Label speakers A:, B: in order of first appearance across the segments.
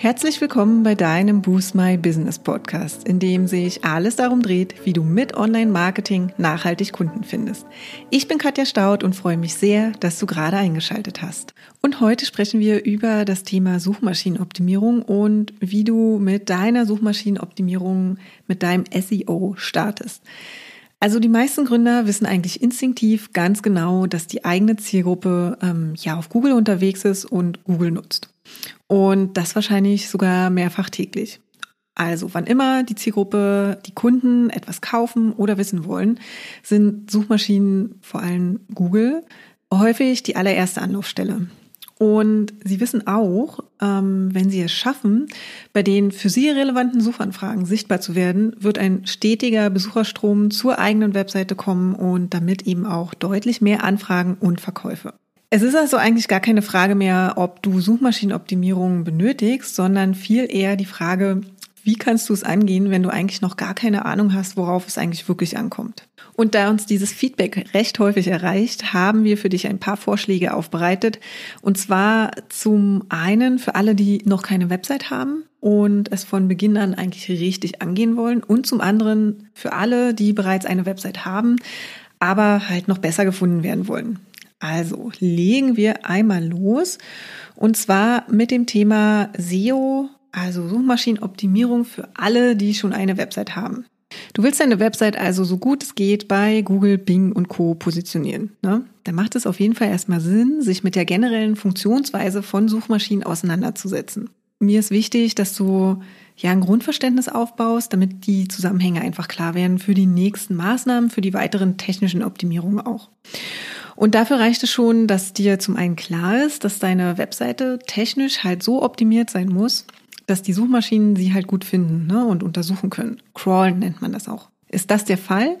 A: Herzlich willkommen bei deinem Boost My Business Podcast, in dem sich alles darum dreht, wie du mit Online-Marketing nachhaltig Kunden findest. Ich bin Katja Staud und freue mich sehr, dass du gerade eingeschaltet hast. Und heute sprechen wir über das Thema Suchmaschinenoptimierung und wie du mit deiner Suchmaschinenoptimierung, mit deinem SEO startest. Also die meisten Gründer wissen eigentlich instinktiv ganz genau, dass die eigene Zielgruppe ähm, ja auf Google unterwegs ist und Google nutzt. Und das wahrscheinlich sogar mehrfach täglich. Also wann immer die Zielgruppe, die Kunden etwas kaufen oder wissen wollen, sind Suchmaschinen, vor allem Google, häufig die allererste Anlaufstelle. Und sie wissen auch, ähm, wenn sie es schaffen, bei den für sie relevanten Suchanfragen sichtbar zu werden, wird ein stetiger Besucherstrom zur eigenen Webseite kommen und damit eben auch deutlich mehr Anfragen und Verkäufe. Es ist also eigentlich gar keine Frage mehr, ob du Suchmaschinenoptimierung benötigst, sondern viel eher die Frage, wie kannst du es angehen, wenn du eigentlich noch gar keine Ahnung hast, worauf es eigentlich wirklich ankommt. Und da uns dieses Feedback recht häufig erreicht, haben wir für dich ein paar Vorschläge aufbereitet. Und zwar zum einen für alle, die noch keine Website haben und es von Beginn an eigentlich richtig angehen wollen. Und zum anderen für alle, die bereits eine Website haben, aber halt noch besser gefunden werden wollen. Also legen wir einmal los und zwar mit dem Thema SEO, also Suchmaschinenoptimierung für alle, die schon eine Website haben. Du willst deine Website also so gut es geht bei Google, Bing und Co. positionieren. Ne? Da macht es auf jeden Fall erstmal Sinn, sich mit der generellen Funktionsweise von Suchmaschinen auseinanderzusetzen. Mir ist wichtig, dass du ja ein Grundverständnis aufbaust, damit die Zusammenhänge einfach klar werden für die nächsten Maßnahmen, für die weiteren technischen Optimierungen auch. Und dafür reicht es schon, dass dir zum einen klar ist, dass deine Webseite technisch halt so optimiert sein muss, dass die Suchmaschinen sie halt gut finden ne, und untersuchen können. Crawlen nennt man das auch. Ist das der Fall,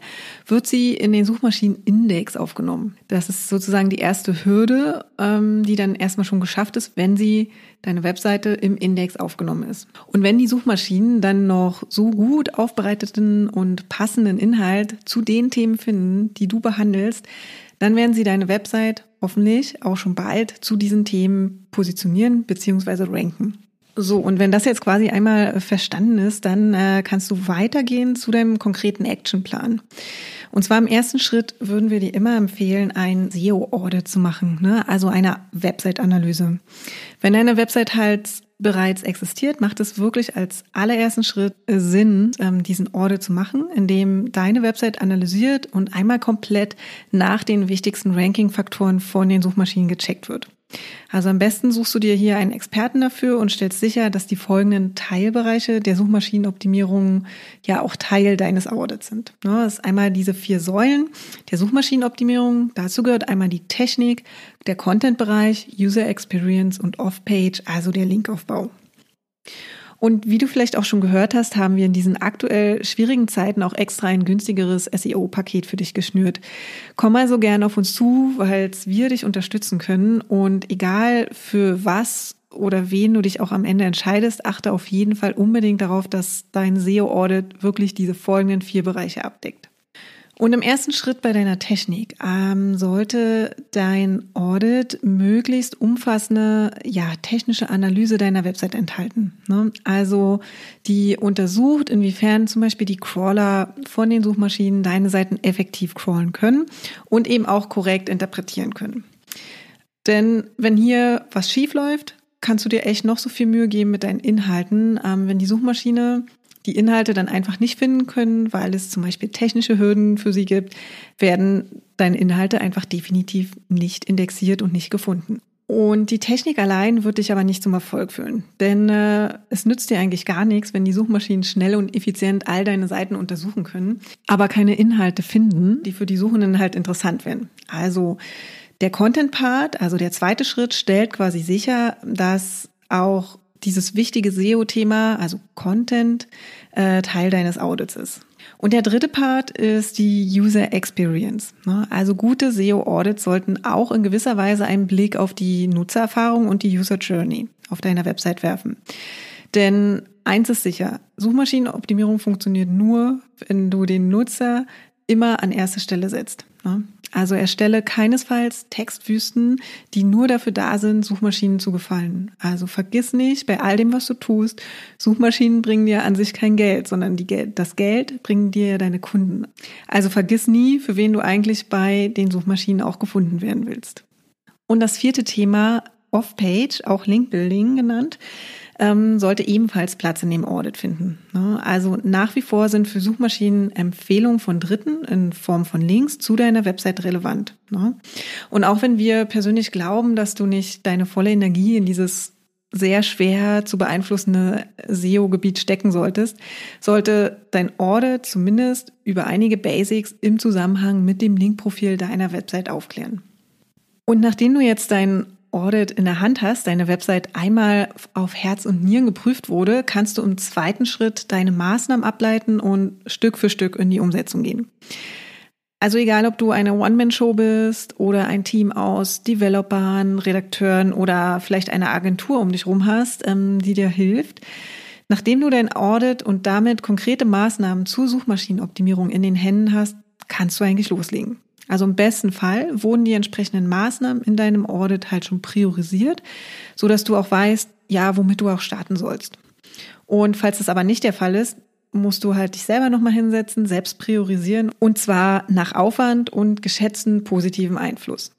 A: wird sie in den Suchmaschinenindex aufgenommen. Das ist sozusagen die erste Hürde, ähm, die dann erstmal schon geschafft ist, wenn sie deine Webseite im Index aufgenommen ist. Und wenn die Suchmaschinen dann noch so gut aufbereiteten und passenden Inhalt zu den Themen finden, die du behandelst, dann werden Sie deine Website hoffentlich auch schon bald zu diesen Themen positionieren bzw. ranken. So, und wenn das jetzt quasi einmal verstanden ist, dann äh, kannst du weitergehen zu deinem konkreten Actionplan. Und zwar im ersten Schritt würden wir dir immer empfehlen, ein SEO-Audit zu machen, ne? also eine Website-Analyse. Wenn deine Website halt bereits existiert, macht es wirklich als allerersten Schritt Sinn, ähm, diesen Audit zu machen, indem deine Website analysiert und einmal komplett nach den wichtigsten Ranking-Faktoren von den Suchmaschinen gecheckt wird. Also am besten suchst du dir hier einen Experten dafür und stellst sicher, dass die folgenden Teilbereiche der Suchmaschinenoptimierung ja auch Teil deines Audits sind. Ne, das ist einmal diese vier Säulen der Suchmaschinenoptimierung. Dazu gehört einmal die Technik, der Content-Bereich, User Experience und Off-Page, also der Linkaufbau. Und wie du vielleicht auch schon gehört hast, haben wir in diesen aktuell schwierigen Zeiten auch extra ein günstigeres SEO-Paket für dich geschnürt. Komm also gerne auf uns zu, weil wir dich unterstützen können. Und egal für was oder wen du dich auch am Ende entscheidest, achte auf jeden Fall unbedingt darauf, dass dein SEO-Audit wirklich diese folgenden vier Bereiche abdeckt. Und im ersten Schritt bei deiner Technik ähm, sollte dein Audit möglichst umfassende ja, technische Analyse deiner Website enthalten. Ne? Also die untersucht, inwiefern zum Beispiel die Crawler von den Suchmaschinen deine Seiten effektiv crawlen können und eben auch korrekt interpretieren können. Denn wenn hier was schief läuft, kannst du dir echt noch so viel Mühe geben mit deinen Inhalten. Ähm, wenn die Suchmaschine die Inhalte dann einfach nicht finden können, weil es zum Beispiel technische Hürden für sie gibt, werden deine Inhalte einfach definitiv nicht indexiert und nicht gefunden. Und die Technik allein wird dich aber nicht zum Erfolg führen. Denn äh, es nützt dir eigentlich gar nichts, wenn die Suchmaschinen schnell und effizient all deine Seiten untersuchen können, aber keine Inhalte finden, die für die Suchenden halt interessant wären. Also der Content-Part, also der zweite Schritt, stellt quasi sicher, dass auch dieses wichtige SEO-Thema, also Content, äh, Teil deines Audits ist. Und der dritte Part ist die User Experience. Ne? Also gute SEO-Audits sollten auch in gewisser Weise einen Blick auf die Nutzererfahrung und die User Journey auf deiner Website werfen. Denn eins ist sicher, Suchmaschinenoptimierung funktioniert nur, wenn du den Nutzer immer an erste Stelle setzt. Ne? Also erstelle keinesfalls Textwüsten, die nur dafür da sind, Suchmaschinen zu gefallen. Also vergiss nicht, bei all dem, was du tust, Suchmaschinen bringen dir an sich kein Geld, sondern Geld, das Geld bringen dir deine Kunden. Also vergiss nie, für wen du eigentlich bei den Suchmaschinen auch gefunden werden willst. Und das vierte Thema, Off-Page, auch Link-Building genannt, ähm, sollte ebenfalls Platz in dem Audit finden. Ne? Also nach wie vor sind für Suchmaschinen Empfehlungen von Dritten in Form von Links zu deiner Website relevant. Ne? Und auch wenn wir persönlich glauben, dass du nicht deine volle Energie in dieses sehr schwer zu beeinflussende SEO-Gebiet stecken solltest, sollte dein Audit zumindest über einige Basics im Zusammenhang mit dem Linkprofil deiner Website aufklären. Und nachdem du jetzt dein Audit in der Hand hast, deine Website einmal auf Herz und Nieren geprüft wurde, kannst du im zweiten Schritt deine Maßnahmen ableiten und Stück für Stück in die Umsetzung gehen. Also egal, ob du eine One-Man-Show bist oder ein Team aus Developern, Redakteuren oder vielleicht eine Agentur um dich rum hast, ähm, die dir hilft. Nachdem du dein Audit und damit konkrete Maßnahmen zur Suchmaschinenoptimierung in den Händen hast, kannst du eigentlich loslegen. Also im besten Fall wurden die entsprechenden Maßnahmen in deinem Audit halt schon priorisiert, so dass du auch weißt, ja, womit du auch starten sollst. Und falls das aber nicht der Fall ist, musst du halt dich selber nochmal hinsetzen, selbst priorisieren und zwar nach Aufwand und geschätzten positiven Einfluss.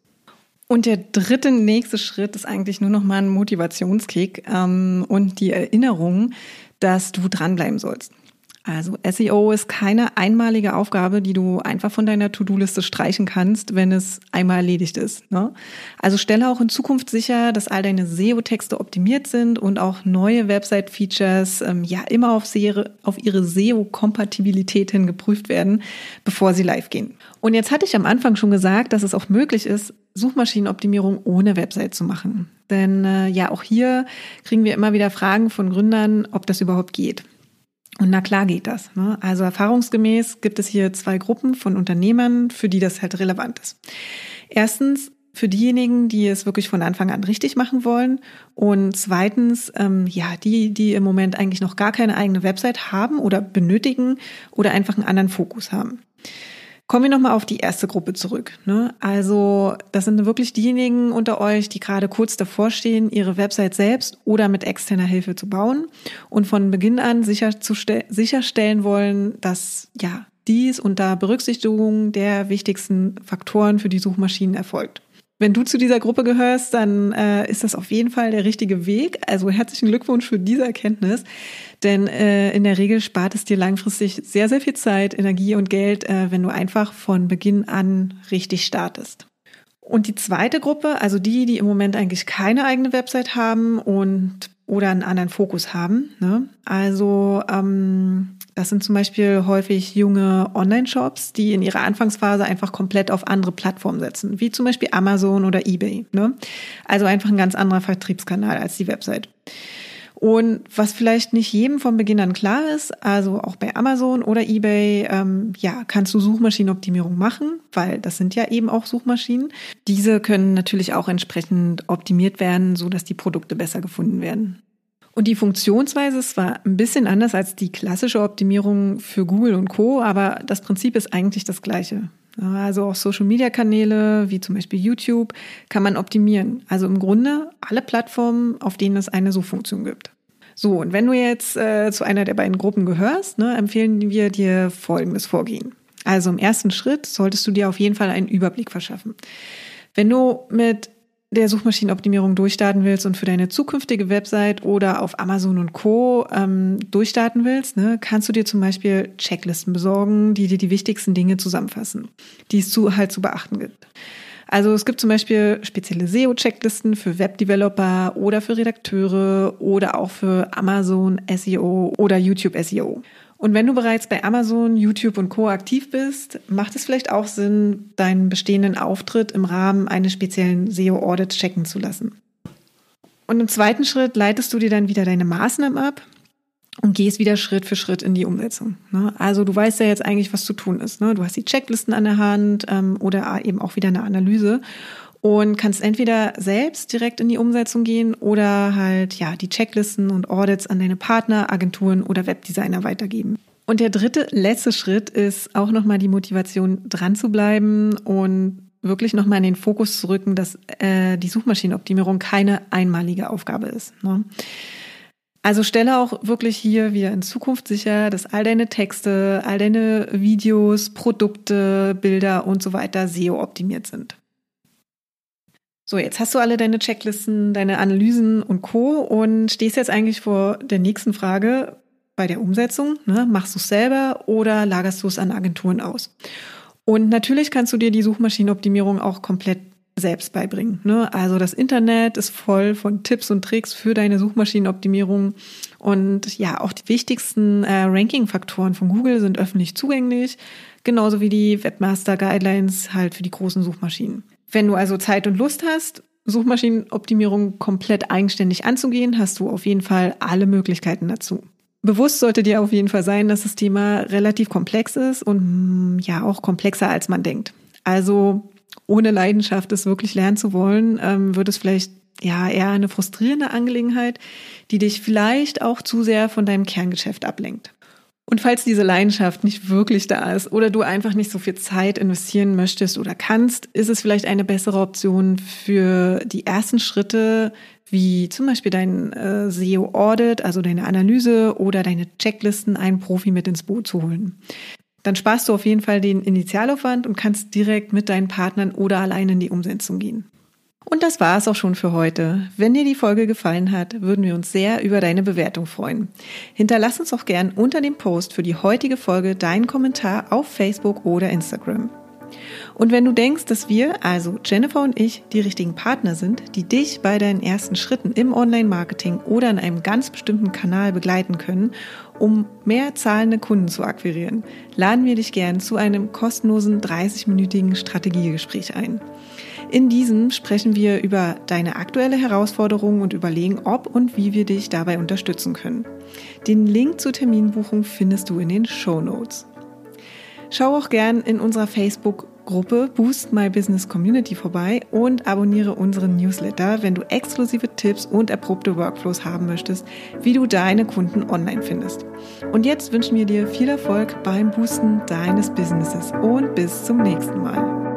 A: Und der dritte nächste Schritt ist eigentlich nur nochmal ein Motivationskick ähm, und die Erinnerung, dass du dranbleiben sollst. Also SEO ist keine einmalige Aufgabe, die du einfach von deiner To-Do-Liste streichen kannst, wenn es einmal erledigt ist. Ne? Also stelle auch in Zukunft sicher, dass all deine SEO-Texte optimiert sind und auch neue Website-Features ähm, ja immer auf, auf ihre SEO-Kompatibilität hin geprüft werden, bevor sie live gehen. Und jetzt hatte ich am Anfang schon gesagt, dass es auch möglich ist, Suchmaschinenoptimierung ohne Website zu machen. Denn äh, ja, auch hier kriegen wir immer wieder Fragen von Gründern, ob das überhaupt geht. Und na klar geht das. Ne? Also erfahrungsgemäß gibt es hier zwei Gruppen von Unternehmern, für die das halt relevant ist. Erstens für diejenigen, die es wirklich von Anfang an richtig machen wollen. Und zweitens, ähm, ja, die, die im Moment eigentlich noch gar keine eigene Website haben oder benötigen oder einfach einen anderen Fokus haben. Kommen wir nochmal auf die erste Gruppe zurück. Ne? Also das sind wirklich diejenigen unter euch, die gerade kurz davor stehen, ihre Website selbst oder mit externer Hilfe zu bauen und von Beginn an sicherstellen wollen, dass ja dies unter Berücksichtigung der wichtigsten Faktoren für die Suchmaschinen erfolgt. Wenn du zu dieser Gruppe gehörst, dann äh, ist das auf jeden Fall der richtige Weg. Also herzlichen Glückwunsch für diese Erkenntnis. Denn äh, in der Regel spart es dir langfristig sehr, sehr viel Zeit, Energie und Geld, äh, wenn du einfach von Beginn an richtig startest. Und die zweite Gruppe, also die, die im Moment eigentlich keine eigene Website haben und oder einen anderen Fokus haben. Ne? Also ähm, das sind zum Beispiel häufig junge Online-Shops, die in ihrer Anfangsphase einfach komplett auf andere Plattformen setzen, wie zum Beispiel Amazon oder eBay. Ne? Also einfach ein ganz anderer Vertriebskanal als die Website. Und was vielleicht nicht jedem von Beginn an klar ist, also auch bei Amazon oder eBay, ähm, ja, kannst du Suchmaschinenoptimierung machen, weil das sind ja eben auch Suchmaschinen. Diese können natürlich auch entsprechend optimiert werden, so dass die Produkte besser gefunden werden. Und die Funktionsweise ist zwar ein bisschen anders als die klassische Optimierung für Google und Co., aber das Prinzip ist eigentlich das gleiche. Also auch Social-Media-Kanäle wie zum Beispiel YouTube kann man optimieren. Also im Grunde alle Plattformen, auf denen es eine Suchfunktion gibt. So, und wenn du jetzt äh, zu einer der beiden Gruppen gehörst, ne, empfehlen wir dir folgendes Vorgehen. Also im ersten Schritt solltest du dir auf jeden Fall einen Überblick verschaffen. Wenn du mit der Suchmaschinenoptimierung durchstarten willst und für deine zukünftige Website oder auf Amazon und Co. Ähm, durchstarten willst, ne, kannst du dir zum Beispiel Checklisten besorgen, die dir die wichtigsten Dinge zusammenfassen, die es zu, halt zu beachten gibt. Also es gibt zum Beispiel spezielle SEO-Checklisten für Webdeveloper oder für Redakteure oder auch für Amazon SEO oder YouTube SEO. Und wenn du bereits bei Amazon, YouTube und Co. aktiv bist, macht es vielleicht auch Sinn, deinen bestehenden Auftritt im Rahmen eines speziellen SEO-Audits checken zu lassen. Und im zweiten Schritt leitest du dir dann wieder deine Maßnahmen ab und gehst wieder Schritt für Schritt in die Umsetzung. Ne? Also du weißt ja jetzt eigentlich, was zu tun ist. Ne? Du hast die Checklisten an der Hand ähm, oder eben auch wieder eine Analyse und kannst entweder selbst direkt in die Umsetzung gehen oder halt ja die Checklisten und Audits an deine Partner, Agenturen oder Webdesigner weitergeben. Und der dritte, letzte Schritt ist auch nochmal die Motivation, dran zu bleiben und wirklich nochmal in den Fokus zu rücken, dass äh, die Suchmaschinenoptimierung keine einmalige Aufgabe ist. Ne? Also stelle auch wirklich hier wieder in Zukunft sicher, dass all deine Texte, all deine Videos, Produkte, Bilder und so weiter SEO optimiert sind. So, jetzt hast du alle deine Checklisten, deine Analysen und Co. und stehst jetzt eigentlich vor der nächsten Frage bei der Umsetzung. Ne? Machst du es selber oder lagerst du es an Agenturen aus? Und natürlich kannst du dir die Suchmaschinenoptimierung auch komplett selbst beibringen. Ne? Also das Internet ist voll von Tipps und Tricks für deine Suchmaschinenoptimierung. Und ja, auch die wichtigsten äh, Ranking-Faktoren von Google sind öffentlich zugänglich, genauso wie die Webmaster-Guidelines halt für die großen Suchmaschinen. Wenn du also Zeit und Lust hast, Suchmaschinenoptimierung komplett eigenständig anzugehen, hast du auf jeden Fall alle Möglichkeiten dazu. Bewusst sollte dir auf jeden Fall sein, dass das Thema relativ komplex ist und ja auch komplexer als man denkt. Also ohne Leidenschaft es wirklich lernen zu wollen, ähm, wird es vielleicht ja eher eine frustrierende Angelegenheit, die dich vielleicht auch zu sehr von deinem Kerngeschäft ablenkt. Und falls diese Leidenschaft nicht wirklich da ist oder du einfach nicht so viel Zeit investieren möchtest oder kannst, ist es vielleicht eine bessere Option für die ersten Schritte, wie zum Beispiel dein äh, SEO-Audit, also deine Analyse oder deine Checklisten, einen Profi mit ins Boot zu holen. Dann sparst du auf jeden Fall den Initialaufwand und kannst direkt mit deinen Partnern oder allein in die Umsetzung gehen. Und das war es auch schon für heute. Wenn dir die Folge gefallen hat, würden wir uns sehr über deine Bewertung freuen. Hinterlass uns auch gern unter dem Post für die heutige Folge deinen Kommentar auf Facebook oder Instagram. Und wenn du denkst, dass wir, also Jennifer und ich, die richtigen Partner sind, die dich bei deinen ersten Schritten im Online-Marketing oder in einem ganz bestimmten Kanal begleiten können, um mehr zahlende Kunden zu akquirieren, laden wir dich gern zu einem kostenlosen 30-minütigen Strategiegespräch ein. In diesem sprechen wir über deine aktuelle Herausforderung und überlegen, ob und wie wir dich dabei unterstützen können. Den Link zur Terminbuchung findest du in den Show Notes. Schau auch gern in unserer Facebook-Gruppe Boost My Business Community vorbei und abonniere unseren Newsletter, wenn du exklusive Tipps und erprobte Workflows haben möchtest, wie du deine Kunden online findest. Und jetzt wünschen wir dir viel Erfolg beim Boosten deines Businesses und bis zum nächsten Mal.